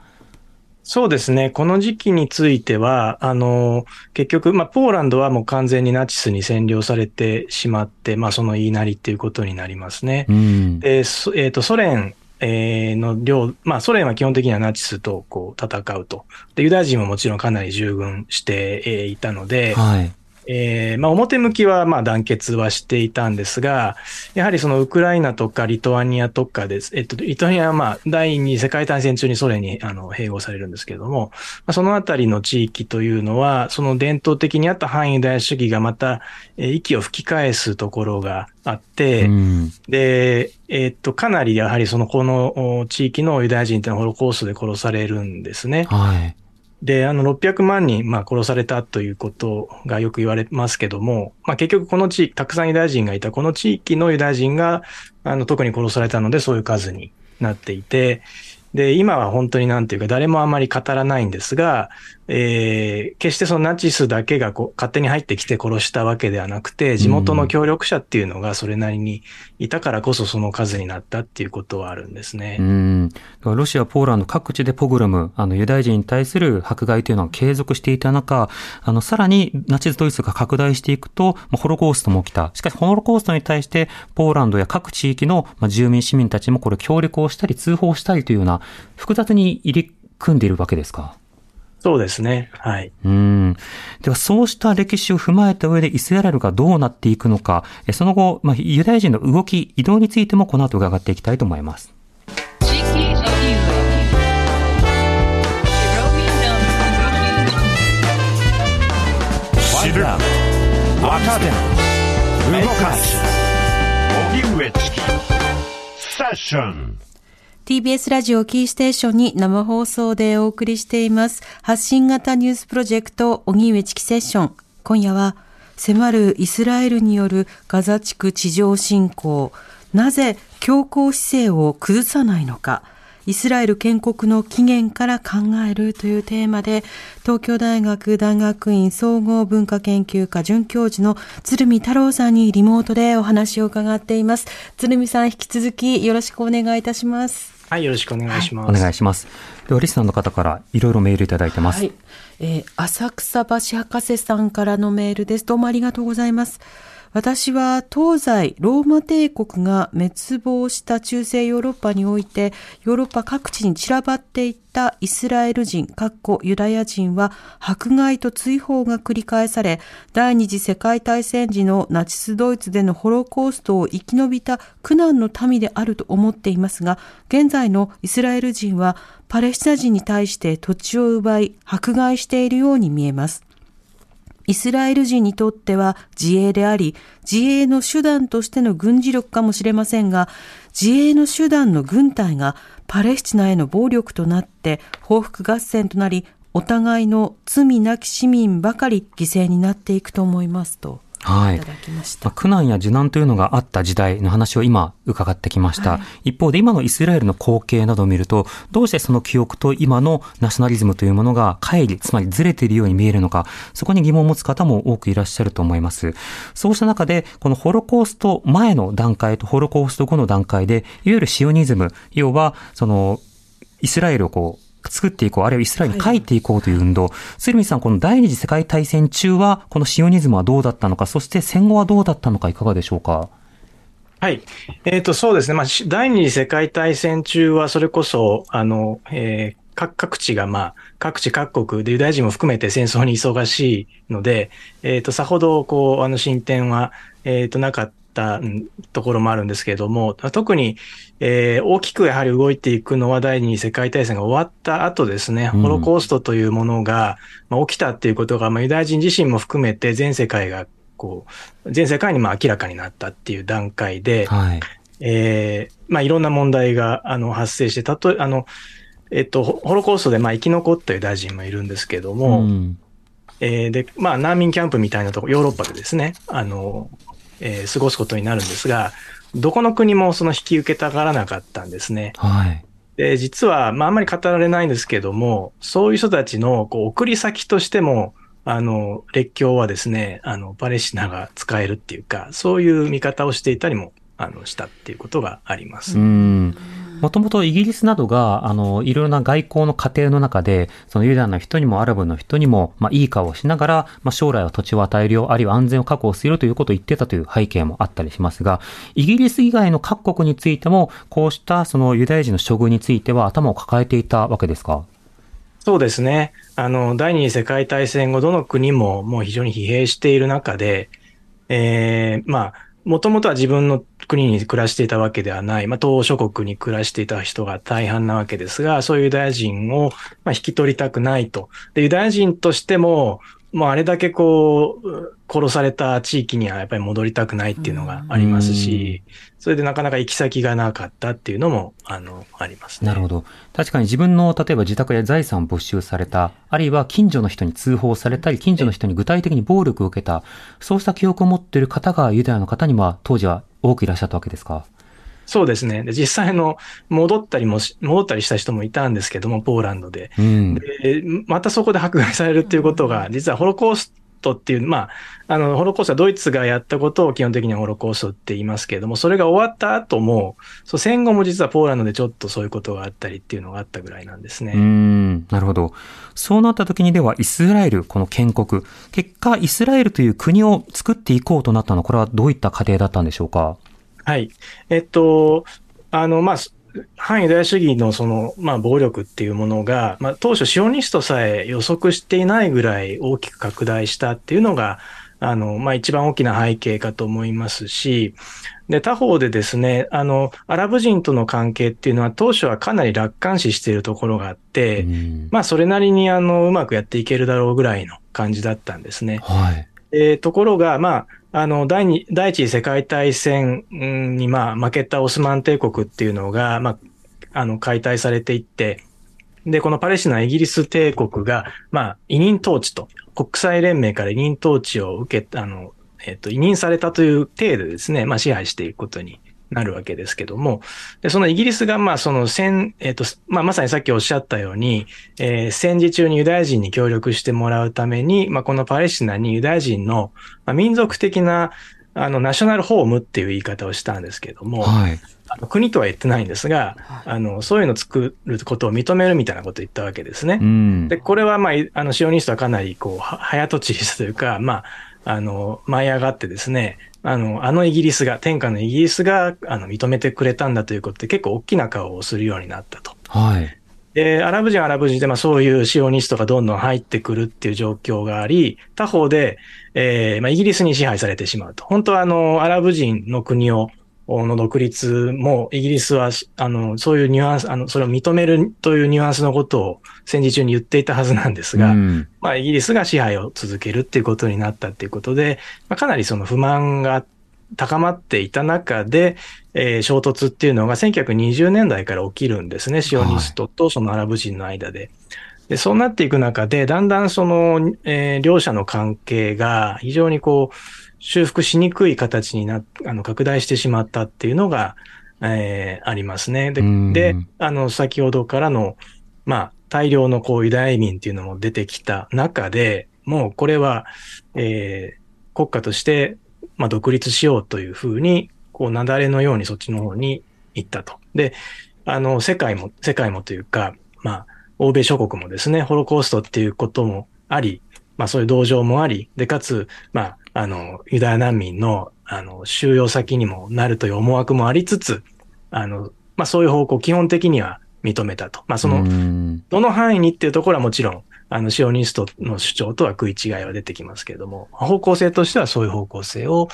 そうですね。この時期については、あの、結局、まあ、ポーランドはもう完全にナチスに占領されてしまって、まあ、その言いなりっていうことになりますね。うん。で、そえっ、と、ソ連、えーの領、まあ、ソ連は基本的にはナチスとこう戦うと。で、ユダヤ人ももちろんかなり従軍して、いたので、はい。えーまあ、表向きはまあ団結はしていたんですが、やはりそのウクライナとかリトアニアとかです。えっと、リトアニアはまあ第二次世界大戦中にソ連にあの併合されるんですけれども、まあ、そのあたりの地域というのは、その伝統的にあった反ユダヤ主義がまた、えー息を吹き返すところがあって、うん。で、えっと、かなりやはりそのこのお地域のユダヤ人っていうのはホロコーストで殺されるんですね。はい。で、あの、600万人、まあ、殺されたということがよく言われますけども、まあ、結局この地域、たくさんユダヤ人がいたこの地域のユダヤ人が、あの、特に殺されたので、そういう数になっていて、で、今は本当になんていうか、誰もあまり語らないんですが、えー、決してそのナチスだけがこう勝手に入ってきて殺したわけではなくて、地元の協力者っていうのがそれなりにいたからこそその数になったっていうことはあるんですね。うん。ロシア、ポーランド各地でポグロム、あの、ユダヤ人に対する迫害というのは継続していた中、あの、さらにナチスドイツが拡大していくと、ホロコーストも起きた。しかし、ホロコーストに対して、ポーランドや各地域の住民、市民たちもこれ協力をしたり、通報したりというような、複雑に入り組んでいるわけですか？そうですね。はい。うん。では、そうした歴史を踏まえた上でイスラエルがどうなっていくのか、その後、まあ、ユダヤ人の動き、移動についてもこの後伺っていきたいと思います。知る、若手、動かす、荻上チキ、セッション。TBS ラジオキーステーションに生放送でお送りしています。発信型ニュースプロジェクト、荻上チキセッション。今夜は、迫るイスラエルによるガザ地区地上侵攻。なぜ強硬姿勢を崩さないのか。イスラエル建国の起源から考えるというテーマで、東京大学大学院総合文化研究科准教授の鶴見太郎さんにリモートでお話を伺っています。鶴見さん、引き続きよろしくお願いいたします。はい、よろしくお願いします。はい、お願いします。では、リスナーの方からいろいろメールいただいてます。はい、えー、浅草橋博士さんからのメールです。どうもありがとうございます。私は東西ローマ帝国が滅亡した中世ヨーロッパにおいてヨーロッパ各地に散らばっていったイスラエル人、かっこユダヤ人は迫害と追放が繰り返され、第二次世界大戦時のナチスドイツでのホロコーストを生き延びた苦難の民であると思っていますが、現在のイスラエル人はパレスチナ人に対して土地を奪い迫害しているように見えます。イスラエル人にとっては自衛であり、自衛の手段としての軍事力かもしれませんが、自衛の手段の軍隊がパレスチナへの暴力となって報復合戦となり、お互いの罪なき市民ばかり犠牲になっていくと思いますと。はい。いただきました。まあ、苦難や受難というのがあった時代の話を今伺ってきました。はい、一方で今のイスラエルの光景などを見ると、どうしてその記憶と今のナショナリズムというものが乖離、つまりずれているように見えるのか、そこに疑問を持つ方も多くいらっしゃると思います。そうした中で、このホロコースト前の段階とホロコースト後の段階で、いわゆるシオニズム、要は、その、イスラエルをこう、作っていこう、あるいはイスラエルに書いていこうという運動。鶴見さん、この第二次世界大戦中は、このシオニズムはどうだったのか、そして戦後はどうだったのか、いかがでしょうか？はい。えっ、ー、と、そうですね。まあ、第二次世界大戦中は、それこそ、あの、えー、各各地が、まあ、各地各国でユダヤ人も含めて戦争に忙しいので、えっ、ー、と、さほど、こう、あの、進展は、えっ、と、なかったところもあるんですけれども、特に、えー、大きくやはり動いていくのは第二次世界大戦が終わった後ですね、ホロコーストというものが、まあ、起きたっていうことが、まあ、ユダヤ人自身も含めて全世界が、こう、全世界にまあ明らかになったっていう段階で、はい、えー、まあいろんな問題があの発生して、たとえ、あの、えっと、ホロコーストでまあ生き残ったユダヤ人もいるんですけども、うん、えー、で、まあ難民キャンプみたいなとこ、ヨーロッパでですね、あの、えー、過ごすことになるんですが、どこの国もその引き受けたがらなかったんですね。はい。で、実は、まあ、あんまり語られないんですけども、そういう人たちの、こう、送り先としても、あの、列強はですね、あの、パレスチナが使えるっていうか、そういう見方をしていたりも、あの、したっていうことがあります。うん。もともとイギリスなどが、あの、いろいろな外交の過程の中で、そのユダヤの人にもアラブの人にも、まあ、いい顔をしながら、まあ、将来は土地を与えるよ、あるいは安全を確保するということを言ってたという背景もあったりしますが、イギリス以外の各国についても、こうしたそのユダヤ人の処遇については頭を抱えていたわけですか？そうですね。あの、第二次世界大戦後、どの国ももう非常に疲弊している中で、ええー、まあ、もともとは自分の国に暮らしていたわけではない、まあ、東諸国に暮らしていた人が大半なわけですが、そういうユダヤ人を、まあ、引き取りたくないと。で、ユダヤ人としても、もうあれだけこう、殺された地域にはやっぱり戻りたくないっていうのがありますし、それでなかなか行き先がなかったっていうのも、あの、ありますね。なるほど。確かに自分の、例えば自宅や財産を没収された、あるいは近所の人に通報されたり、近所の人に具体的に暴力を受けた、そうした記憶を持っている方がユダヤの方には当時は多くいらっしゃったわけですか？そうですね。で実際の、戻ったりもし、戻ったりした人もいたんですけども、ポーランドで。うん。でまたそこで迫害されるっていうことが、実はホロコーストっていう、まあ、あの、ホロコーストはドイツがやったことを基本的にはホロコーストって言いますけれども、それが終わった後も、そう戦後も実はポーランドでちょっとそういうことがあったりっていうのがあったぐらいなんですね。うーん、なるほど。そうなった時にでは、イスラエル、この建国、結果、イスラエルという国を作っていこうとなったのは、これはどういった過程だったんでしょうか？はい。えっと、あの、まあ、反ユダヤ主義のその、まあ、暴力っていうものが、まあ、当初シオニストさえ予測していないぐらい大きく拡大したっていうのが、あの、まあ、一番大きな背景かと思いますし、で、他方でですね、あの、アラブ人との関係っていうのは当初はかなり楽観視しているところがあって、うんまあ、それなりにあの、うまくやっていけるだろうぐらいの感じだったんですね。はい。えーところが、まあ、あの、第二、第一次世界大戦に、まあ、負けたオスマン帝国っていうのが、まあ、あの、解体されていって、で、このパレスチナイギリス帝国が、まあ、委任統治と、国際連盟から委任統治を受け、あの、えっ、と、委任されたという程度ですね、まあ、支配していくことになるわけですけども、で、そのイギリスが、まあ、その戦、えっ、と、まあ、まさにさっきおっしゃったように、えー戦時中にユダヤ人に協力してもらうために、まあ、このパレスチナにユダヤ人の、まあ、民族的な、あの、ナショナルホームっていう言い方をしたんですけども、はい。あの国とは言ってないんですが、あの、そういうのを作ることを認めるみたいなことを言ったわけですね。うん。で、これはまあ、いあの、シオニストはかなり、こう、は早とちりしたというか、まあ、あの、舞い上がってですね、あの、あのイギリスが、天下のイギリスが、あの、認めてくれたんだということで、結構大きな顔をするようになったと。はい。で、アラブ人はアラブ人で、まあそういうシオニストがどんどん入ってくるっていう状況があり、他方で、えーまあイギリスに支配されてしまうと。本当はあの、アラブ人の国を、の独立も、イギリスは、あの、そういうニュアンス、あの、それを認めるというニュアンスのことを戦時中に言っていたはずなんですが、うんまあ、イギリスが支配を続けるっていうことになったっていうことで、まあ、かなりその不満が高まっていた中で、えー衝突っていうのが1920年代から起きるんですね。シオニストとそのアラブ人の間で。で、そうなっていく中で、だんだんその、えー両者の関係が非常にこう、修復しにくい形になっ、あの、拡大してしまったっていうのが、えーありますね。でうん、で、あの、先ほどからの、まあ、大量のこうユダヤ移民っていうのも出てきた中で、もうこれは、えー国家として、まあ、独立しようというふうに、こう、雪崩のようにそっちの方に行ったと。で、あの、世界も、世界もというか、まあ、欧米諸国もですね、ホロコーストっていうこともあり、まあ、そういう同情もあり、で、かつ、まあ、あの、ユダヤ難民の、あの、収容先にもなるという思惑もありつつ、あの、まあ、そういう方向、基本的には認めたと。まあ、その、うんどの範囲にっていうところはもちろん、あの、シオニストの主張とは食い違いは出てきますけれども、方向性としてはそういう方向性を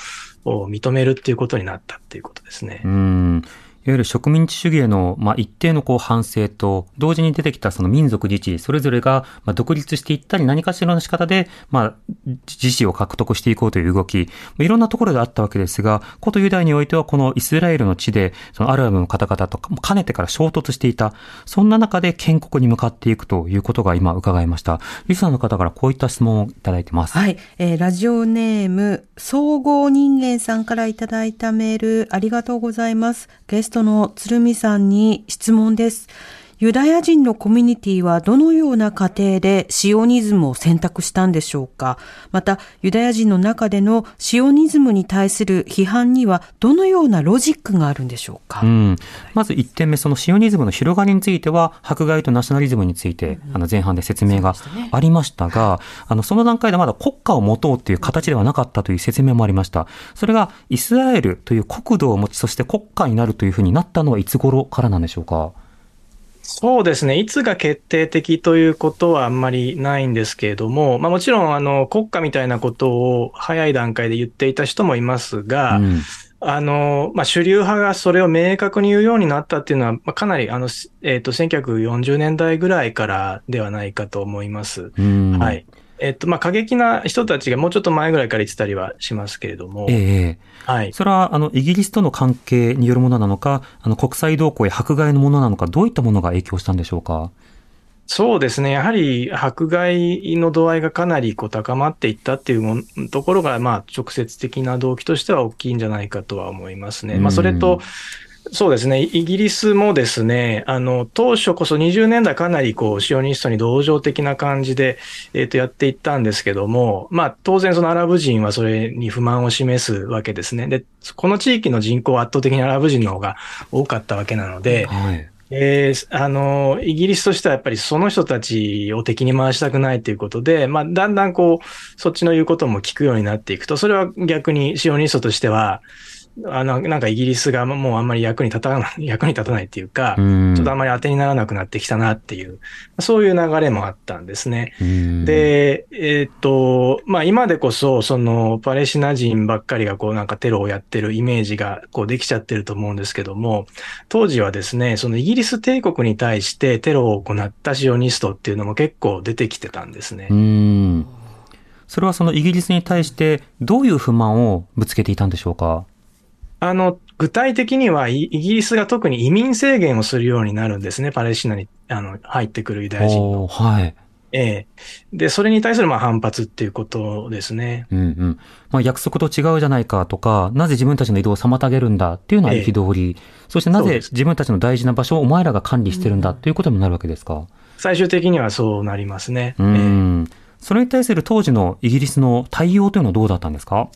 を認めるっていうことになったっていうことですね。うん。いわゆる植民地主義への、まあ、一定のこう反省と、同時に出てきたその民族自治、それぞれが、まあ、独立していったり、何かしらの仕方で、まあ、自治を獲得していこうという動き、まあいろんなところであったわけですが、ことユダヤにおいては、このイスラエルの地で、そのアラブの方々とか、かねてから衝突していた、そんな中で建国に向かっていくということが今伺いました。リスナーの方からこういった質問をいただいてます。はい、えーラジオネーム、総合人間さんからいただいたメール、ありがとうございます。ゲストの鶴見さんに質問です。ユダヤ人のコミュニティはどのような過程でシオニズムを選択したんでしょうか？また、ユダヤ人の中でのシオニズムに対する批判にはどのようなロジックがあるんでしょうか、うん、まず1点目、そのシオニズムの広がりについては、迫害とナショナリズムについて、あの前半で説明がありましたが、あのその段階でまだ国家を持とうという形ではなかったという説明もありました。それがイスラエルという国土を持ち、そして国家になるというふうになったのはいつ頃からなんでしょうか？そうですね。いつが決定的ということはあんまりないんですけれども、まあもちろんあの国家みたいなことを早い段階で言っていた人もいますが、うんあの、まあ、主流派がそれを明確に言うようになったっていうのは、まあ、かなり、あの、えっ、と、1940年代ぐらいからではないかと思います。うんはい。えっと、まあ、過激な人たちがもうちょっと前ぐらいから言ってたりはしますけれども、ええはい。それは、あの、イギリスとの関係によるものなのか、あの、国際動向や迫害のものなのか、どういったものが影響したんでしょうか？そうですね。やはり迫害の度合いがかなりこう高まっていったっていうところが、まあ、直接的な動機としては大きいんじゃないかとは思いますね。まあ、それと、そうですね。イギリスもですね、あの、当初こそ20年代かなりこう、シオニストに同情的な感じで、えっ、と、やっていったんですけども、まあ、当然そのアラブ人はそれに不満を示すわけですね。で、この地域の人口は圧倒的にアラブ人の方が多かったわけなので、はい。えーあの、イギリスとしてはやっぱりその人たちを敵に回したくないということで、まあ、だんだんこう、そっちの言うことも聞くようになっていくと、それは逆にシオニストとしては、あの、なんかイギリスがもうあんまり役に立たない、役に立たないっていうか、うんちょっとあんまり当てにならなくなってきたなっていう、そういう流れもあったんですね。うん、で、えーっと、まあ今でこそ、そのパレスチナ人ばっかりがこうなんかテロをやってるイメージがこうできちゃってると思うんですけども、当時はですね、そのイギリス帝国に対してテロを行ったシオニストっていうのも結構出てきてたんですねう。ん。それはそのイギリスに対して、どういう不満をぶつけていたんでしょうか？あの、具体的にはイイギリスが特に移民制限をするようになるんですね、パレスチナにあの入ってくるユダヤ人の。はい。ええ。で、それに対するまあ反発っていうことですね。うんうん。まあ、約束と違うじゃないかとか、なぜ自分たちの移動を妨げるんだっていうのはええ憤り、そしてなぜ自分たちの大事な場所をお前らが管理してるんだということにもなるわけですか？最終的にはそうなりますね。うええん。それに対する当時のイギリスの対応というのはどうだったんですか？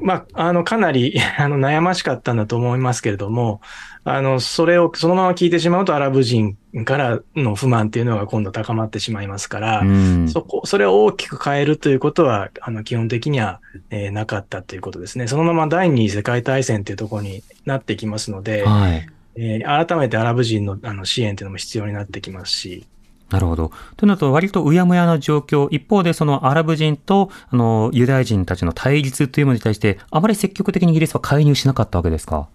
まあ、あの、かなり、あの、悩ましかったんだと思いますけれども、あの、それをそのまま聞いてしまうと、アラブ人からの不満っていうのが今度高まってしまいますから、うん。そこ、それを大きく変えるということは、あの、基本的には、えーなかったということですね。そのまま第二次世界大戦というところになってきますので、はい。えー改めてアラブ人のあの支援というのも必要になってきますし、なるほど。となると、割とうやむやな状況、一方でそのアラブ人と、あの、ユダヤ人たちの対立というものに対して、あまり積極的にイギリスは介入しなかったわけですか？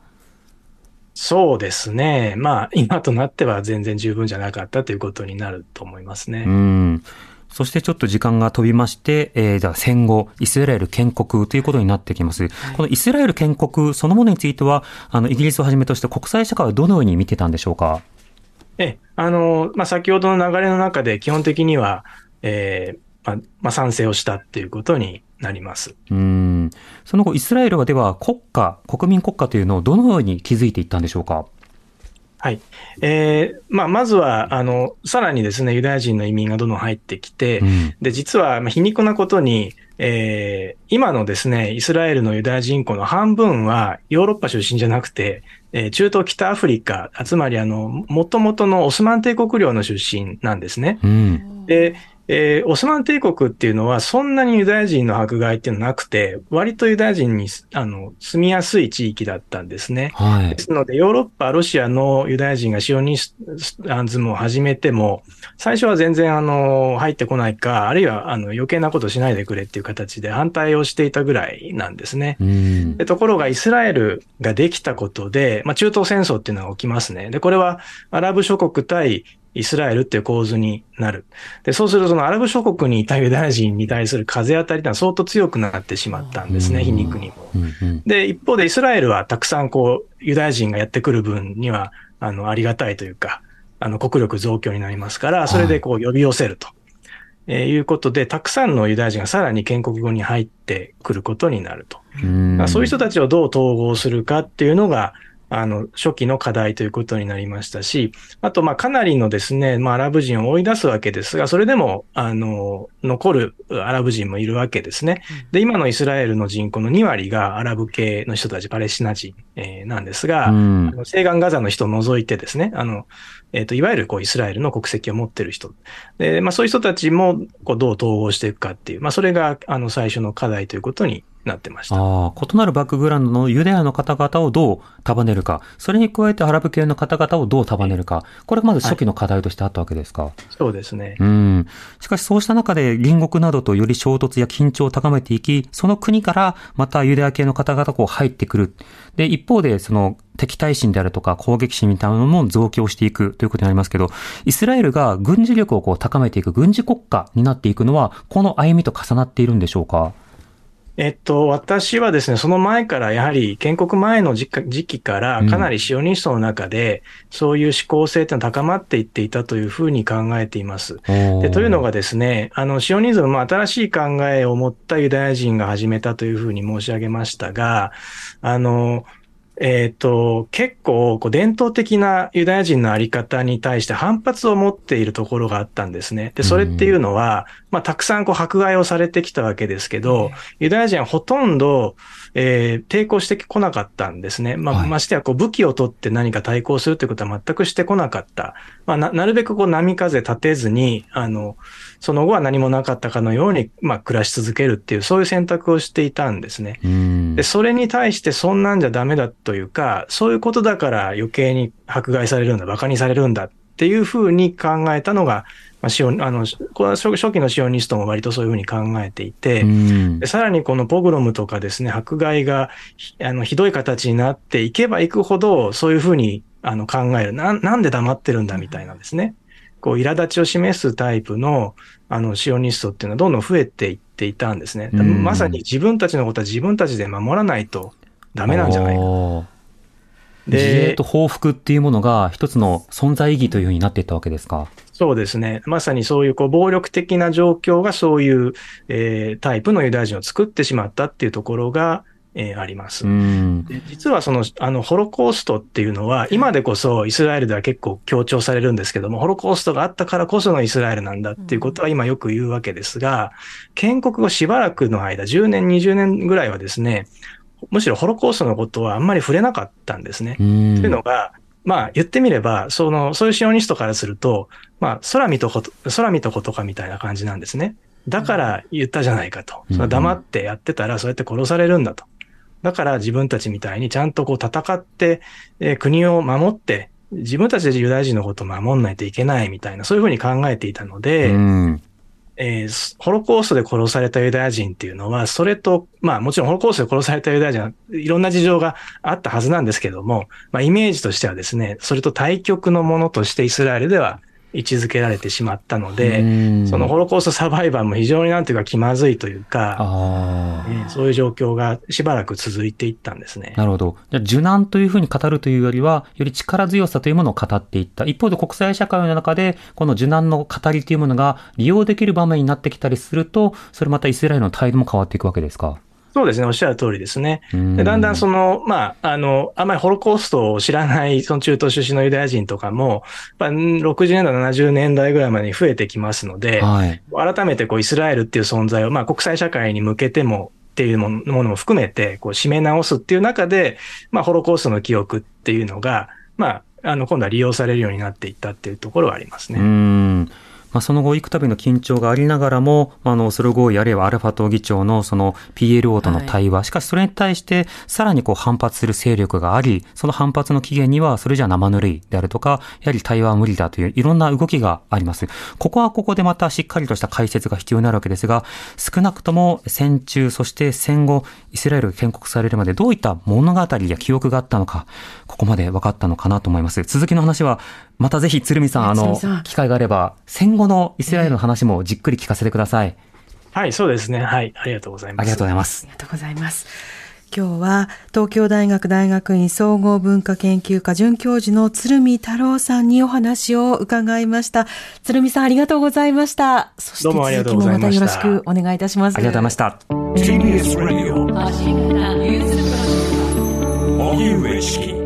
そうですね。まあ、今となっては全然十分じゃなかったということになると思いますね。うん。そしてちょっと時間が飛びまして、えー、じゃあ戦後、イスラエル建国ということになってきます。このイスラエル建国そのものについては、あの、イギリスをはじめとして国際社会はどのように見てたんでしょうか？ええ、あの、まあ、先ほどの流れの中で基本的には、えーまあ、まあ、賛成をしたっていうことになります。うん。その後、イスラエルはでは国家、国民国家というのをどのように築いていったんでしょうか？はい。えーまあ、まずは、あの、さらにですね、ユダヤ人の移民がどんどん入ってきて、うん。で、実は、まあ皮肉なことに、えー今のですね、イスラエルのユダヤ人口の半分はヨーロッパ出身じゃなくて、えー中東北アフリカ、つまりあの、元々のオスマン帝国領の出身なんですね。うん。で、えーオスマン帝国っていうのはそんなにユダヤ人の迫害っていうのはなくて、割とユダヤ人にあの住みやすい地域だったんですね。はいで。すので、ヨーロッパ、ロシアのユダヤ人がシオニスズムを始めても、最初は全然あの入ってこないか、あるいはあの余計なことしないでくれっていう形で反対をしていたぐらいなんですね。うん。でところがイスラエルができたことで、まあ、中東戦争っていうのが起きますね。で、これはアラブ諸国対イスラエルっていう構図になる。で、そうするとそのアラブ諸国にいたユダヤ人に対する風当たりってのは相当強くなってしまったんですね、うん皮肉にも。で、一方でイスラエルはたくさんこう、ユダヤ人がやってくる分には、あの、ありがたいというか、あの、国力増強になりますから、それでこう、呼び寄せると。えーいうことで、たくさんのユダヤ人がさらに建国後に入ってくることになると。うんそういう人たちをどう統合するかっていうのが、あの、初期の課題ということになりましたし、あと、まあ、かなりのですね、まあ、アラブ人を追い出すわけですが、それでも、あの、残るアラブ人もいるわけですね。で、今のイスラエルの人口の2割がアラブ系の人たち、パレスチナ人、えーなんですが、うん西岸ガザの人を除いてですね、あの、えっ、と、いわゆるこうイスラエルの国籍を持ってる人。で、まあそういう人たちもこうどう統合していくかっていう、まあそれがあの最初の課題ということになってました。ああ、異なるバックグラウンドのユダヤの方々をどう束ねるか、それに加えてアラブ系の方々をどう束ねるか、これがまず初期の課題としてあったわけですか。そうですね。うん。しかしそうした中で隣国などとより衝突や緊張を高めていき、その国からまたユダヤ系の方々がこう入ってくる。で、一方でその敵対心であるとか攻撃心みたいなのも増強していくということになりますけど、イスラエルが軍事力をこう高めていく軍事国家になっていくのは、この歩みと重なっているんでしょうか？えっと、私はですね、その前から、やはり建国前の時期から、かなりシオニストの中で、そういう思考性ってのは高まっていっていたというふうに考えています。でというのがですね、あの、シオニズム、まあ、新しい考えを持ったユダヤ人が始めたというふうに申し上げましたが、あの、えっ、と、結構、こう、伝統的なユダヤ人のあり方に対して反発を持っているところがあったんですね。で、それっていうのは、まあ、たくさんこう、迫害をされてきたわけですけど、ユダヤ人はほとんど、えー抵抗してこなかったんですね。まあ、はいましてや、こう、武器を取って何か対抗するということは全くしてこなかった。まあ、な、なるべくこう、波風立てずに、あの、その後は何もなかったかのように、まあ、暮らし続けるっていう、そういう選択をしていたんですね。うんで、それに対してそんなんじゃダメだというか、そういうことだから余計に迫害されるんだ、馬鹿にされるんだっていうふうに考えたのが、まあ、シオン、あの、これは初初期のシオニストも割とそういうふうに考えていて、うんでさらにこのポグロムとかですね、迫害がひあのひどい形になっていけばいくほど、そういうふうにあの考えるな。なんで黙ってるんだみたいなんですね。こう、苛立ちを示すタイプの、あの、シオニストっていうのはどんどん増えていっていたんですね。うんまさに自分たちのことは自分たちで守らないとダメなんじゃないか。おー自衛と報復っていうものが一つの存在意義というふうになっていったわけですか。そうですね。まさにそういうこう暴力的な状況がそういう、えータイプのユダヤ人を作ってしまったっていうところが、えーあります。うん。で実はその、あの、ホロコーストっていうのは、今でこそイスラエルでは結構強調されるんですけども、ホロコーストがあったからこそのイスラエルなんだっていうことは今よく言うわけですが、建国後しばらくの間、10年、20年ぐらいはですね、むしろホロコーストのことはあんまり触れなかったんですね。うん。というのが、まあ言ってみれば、その、そういうシオニストからすると、まあ空見とこと、空見とことかみたいな感じなんですね。だから言ったじゃないかと。黙ってやってたらそうやって殺されるんだと。だから自分たちみたいにちゃんとこう戦って、えー国を守って、自分たちでユダヤ人のことを守んないといけないみたいな、そういうふうに考えていたので、うん。えーホロコーストで殺されたユダヤ人っていうのは、それと、まあもちろんホロコーストで殺されたユダヤ人はいろんな事情があったはずなんですけども、まあイメージとしてはですね、それと対極のものとしてイスラエルでは位置づけられてしまったので、うんそのホロコーストサバイバーも非常になんていうか気まずいというか。えーそういう状況がしばらく続いていったんですね。なるほど。じゃあ、受難というふうに語るというよりは、より力強さというものを語っていった。一方で国際社会の中で、この受難の語りというものが利用できる場面になってきたりすると、それまたイスラエルの態度も変わっていくわけですか？そうですね、おっしゃる通りですね。うんでだんだんその、まあ、あの、あまりホロコーストを知らない、その中東出身のユダヤ人とかも、やっぱ60年代、70年代ぐらいまでに増えてきますので、はい。改めてこうイスラエルっていう存在を、まあ、国際社会に向けても、っていうものも含めて、こう、締め直すっていう中で、まあ、ホロコーストの記憶っていうのが、まあ、あの、今度は利用されるようになっていったっていうところはありますうね。ん。まあ、その後、幾度の緊張がありながらも、まああの、それ合意あるいはアルファ党議長のその PLO との対話、しかしそれに対して、さらにこう反発する勢力があり、その反発の起源には、それじゃ生ぬるいであるとか、やはり対話は無理だといういろんな動きがあります。ここはここでまたしっかりとした解説が必要になるわけですが、少なくとも戦中、そして戦後、イスラエルが建国されるまでどういった物語や記憶があったのか、ここまで分かったのかなと思います。続きの話は、またぜひ鶴見さん、あの機会があれば、戦後のイスラエルの話もじっくり聞かせてください。はい、そうですね。はい、ありがとうございます。ありがとうございますあ。りがとうございます。今日は東京大学大学院総合文化研究科准教授の鶴見太郎さんにお話を伺いました。鶴見さんありがとうございました。そしてどうもありが続きもとうございましたまたよろしくお願いいたします。ありがとうございました。